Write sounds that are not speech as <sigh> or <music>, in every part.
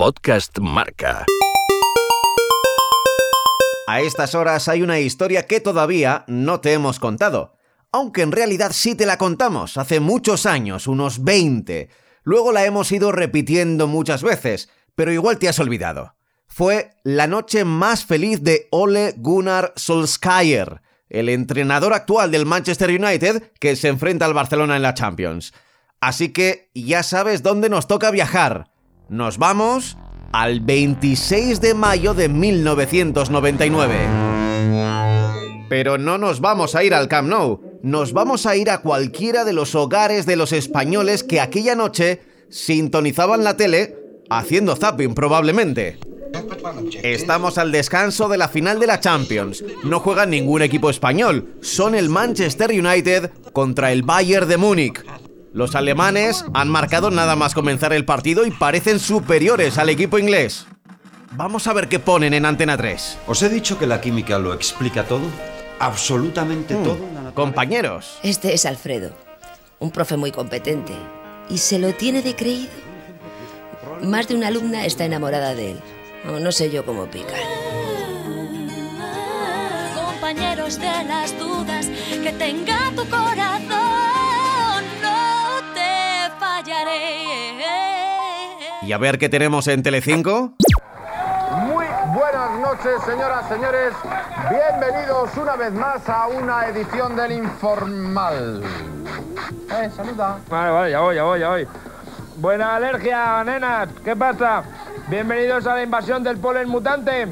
Podcast Marca. A estas horas hay una historia que todavía no te hemos contado. Aunque en realidad sí te la contamos hace muchos años, unos 20. Luego la hemos ido repitiendo muchas veces, pero igual te has olvidado. Fue la noche más feliz de Ole Gunnar Solskjaer, el entrenador actual del Manchester United que se enfrenta al Barcelona en la Champions. Así que ya sabes dónde nos toca viajar. Nos vamos al 26 de mayo de 1999. Pero no nos vamos a ir al Camp Nou, nos vamos a ir a cualquiera de los hogares de los españoles que aquella noche sintonizaban la tele haciendo zapping probablemente. Estamos al descanso de la final de la Champions. No juega ningún equipo español. Son el Manchester United contra el Bayern de Múnich. Los alemanes han marcado nada más comenzar el partido y parecen superiores al equipo inglés. Vamos a ver qué ponen en Antena 3. ¿Os he dicho que la química lo explica todo? Absolutamente Mm, todo. Compañeros, Este es Alfredo, un profe muy competente. Y se lo tiene de creído. Más de una alumna está enamorada de él. O no sé yo cómo pican. compañeros de las dudas que tenga tu corazón, y a ver qué tenemos en Telecinco. Muy buenas noches, señoras, señores. Bienvenidos una vez más a una edición del Informal. Eh, saluda. Vale, vale, ya voy, ya voy, ya voy. Buena alergia, nenas. ¿Qué pasa? Bienvenidos a la invasión del polen mutante.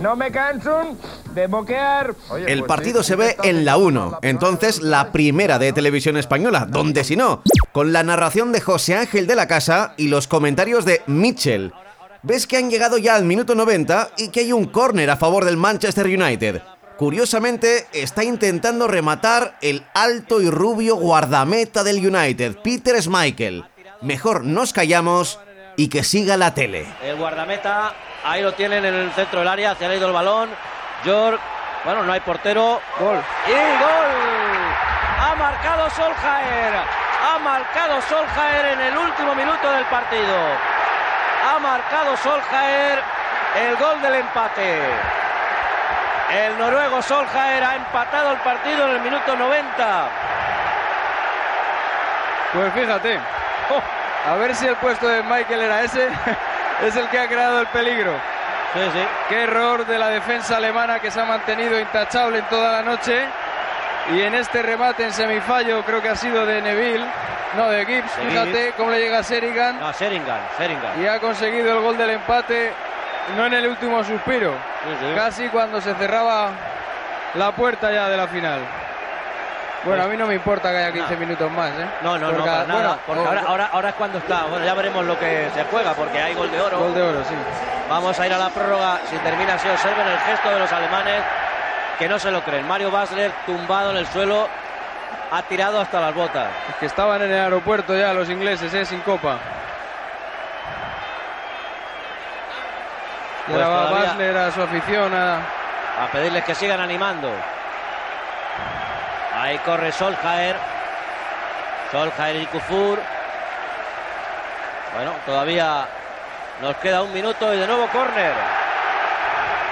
No me canso de boquear. Oye, El pues partido sí, se ve en la 1, entonces la primera de televisión española, donde si no, con la narración de José Ángel de la Casa y los comentarios de Mitchell. Ves que han llegado ya al minuto 90 y que hay un córner a favor del Manchester United. Curiosamente, está intentando rematar el alto y rubio guardameta del United, Peter Schmeichel. Mejor nos callamos y que siga la tele. El guardameta, ahí lo tienen en el centro del área, hacia el ido el balón. York, bueno, no hay portero. Gol. Y gol. Ha marcado Soljaer. Ha marcado Soljaer en el último minuto del partido. Ha marcado Soljaer el gol del empate. El noruego Soljaer ha empatado el partido en el minuto 90. Pues fíjate. Oh, a ver si el puesto de Michael era ese. <laughs> es el que ha creado el peligro. Sí, sí. Qué error de la defensa alemana que se ha mantenido intachable en toda la noche. Y en este remate en semifallo creo que ha sido de Neville. No, de Gibbs. De Fíjate Gibbs. cómo le llega a Sheringham. No, y ha conseguido el gol del empate, no en el último suspiro, sí. casi cuando se cerraba la puerta ya de la final. Bueno, a mí no me importa que haya 15 No. minutos más, ¿eh? No, no, no, para nada. bueno, porque ahora, ahora, ahora es cuando está. Bueno, ya veremos lo que se juega, porque hay gol de oro. Gol de oro, sí. Vamos a ir a la prórroga. Si termina así, observen el gesto de los alemanes que no se lo creen. Mario Basler tumbado en el suelo, ha tirado hasta las botas. Es que estaban en el aeropuerto ya los ingleses, ¿eh? Sin copa. Y Pues ahora va todavía- Basler a su afición a... A pedirles que sigan animando. Ahí corre Soljaer. Soljaer y Kufur. Bueno, todavía nos queda un minuto y de nuevo córner.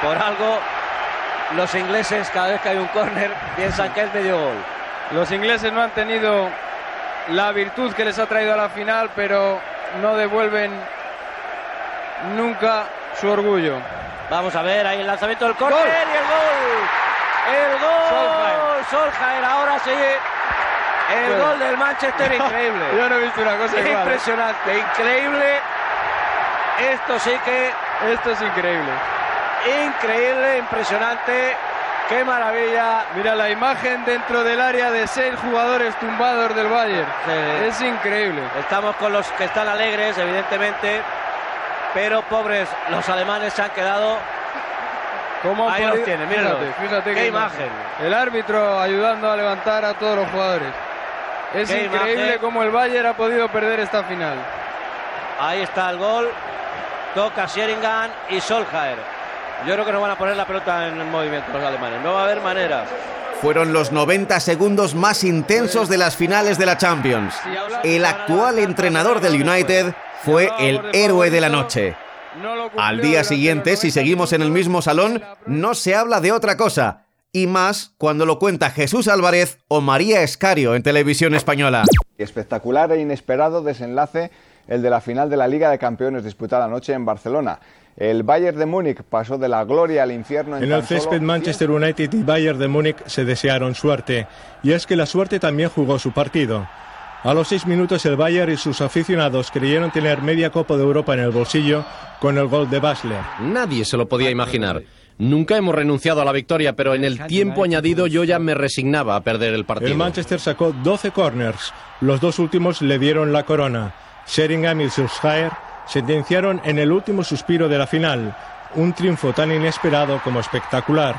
Por algo, los ingleses cada vez que hay un córner piensan que es medio gol. Los ingleses no han tenido la virtud que les ha traído a la final, pero no devuelven nunca su orgullo. Vamos a ver ahí el lanzamiento del córner ¡Gol! y el gol. El gol. Solskjaer. Solskjaer ahora sí. El Bueno. gol del Manchester <laughs> increíble. Yo no he visto una cosa igual. ¿eh? Impresionante, increíble. Esto sí que Esto es increíble. increíble, impresionante. Qué maravilla. Mira la imagen dentro del área de seis jugadores tumbados del Bayern. Sí. Es increíble. Estamos con los que están alegres, evidentemente. Pero pobres, los alemanes se han quedado. ¿Cómo Ahí los mírenlos. Fíjate, fíjate Qué imagen. El árbitro ayudando a levantar a todos los jugadores. Es Qué increíble imagen. cómo el Bayern ha podido perder esta final. Ahí está el gol. Toca Sheringham y Solskjaer. Yo creo que no van a poner la pelota en movimiento los alemanes. No va a haber maneras. Fueron los 90 segundos más intensos de las finales de la Champions. El actual entrenador del United fue el héroe de la noche. Al día siguiente, si seguimos en el mismo salón, no se habla de otra cosa. Y más cuando lo cuenta Jesús Álvarez o María Escario en televisión española. Espectacular e inesperado desenlace el de la final de la Liga de Campeones disputada anoche en Barcelona. El Bayern de Múnich pasó de la gloria al infierno en, en el césped Manchester United y Bayern de Múnich se desearon suerte. Y es que la suerte también jugó su partido. A los seis minutos el Bayern y sus aficionados creyeron tener media Copa de Europa en el bolsillo con el gol de Basler. Nadie se lo podía imaginar. Nunca hemos renunciado a la victoria, pero en el tiempo añadido yo ya me resignaba a perder el partido. El Manchester sacó 12 corners. Los dos últimos le dieron la corona. Sheringham y Solskjaer sentenciaron en el último suspiro de la final. Un triunfo tan inesperado como espectacular.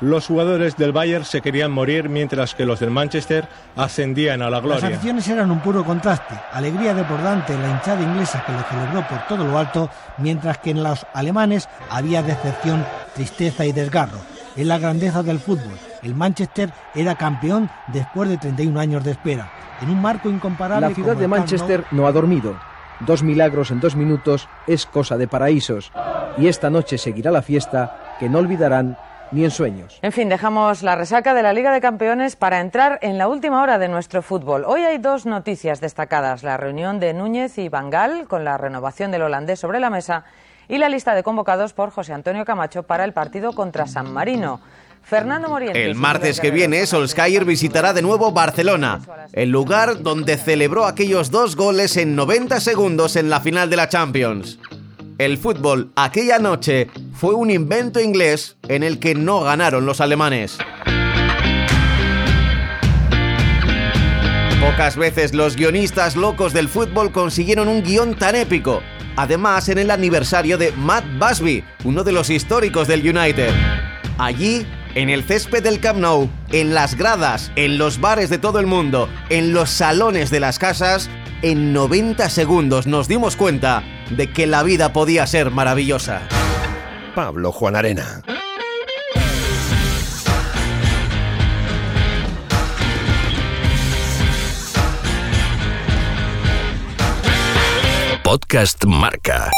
Los jugadores del Bayern se querían morir mientras que los del Manchester ascendían a la gloria. Las aficiones eran un puro contraste. Alegría desbordante en la hinchada inglesa que lo celebró por todo lo alto, mientras que en los alemanes había decepción, tristeza y desgarro. Es la grandeza del fútbol. El Manchester era campeón después de 31 años de espera, en un marco incomparable. La ciudad de Manchester no ha dormido. Dos milagros en dos minutos es cosa de paraísos. Y esta noche seguirá la fiesta que no olvidarán ni en sueños. En fin, dejamos la resaca de la Liga de Campeones para entrar en la última hora de nuestro fútbol. Hoy hay dos noticias destacadas, la reunión de Núñez y Bangal con la renovación del holandés sobre la mesa y la lista de convocados por José Antonio Camacho para el partido contra San Marino. Fernando Morientes. El martes que viene, Solskjaer visitará de nuevo Barcelona, el lugar donde celebró aquellos dos goles en 90 segundos en la final de la Champions. El fútbol aquella noche fue un invento inglés en el que no ganaron los alemanes. Pocas veces los guionistas locos del fútbol consiguieron un guion tan épico. Además, en el aniversario de Matt Busby, uno de los históricos del United. Allí, en el césped del Camp Nou, en las gradas, en los bares de todo el mundo, en los salones de las casas, en 90 segundos nos dimos cuenta de que la vida podía ser maravillosa. Pablo Juan Arena. Podcast Marca.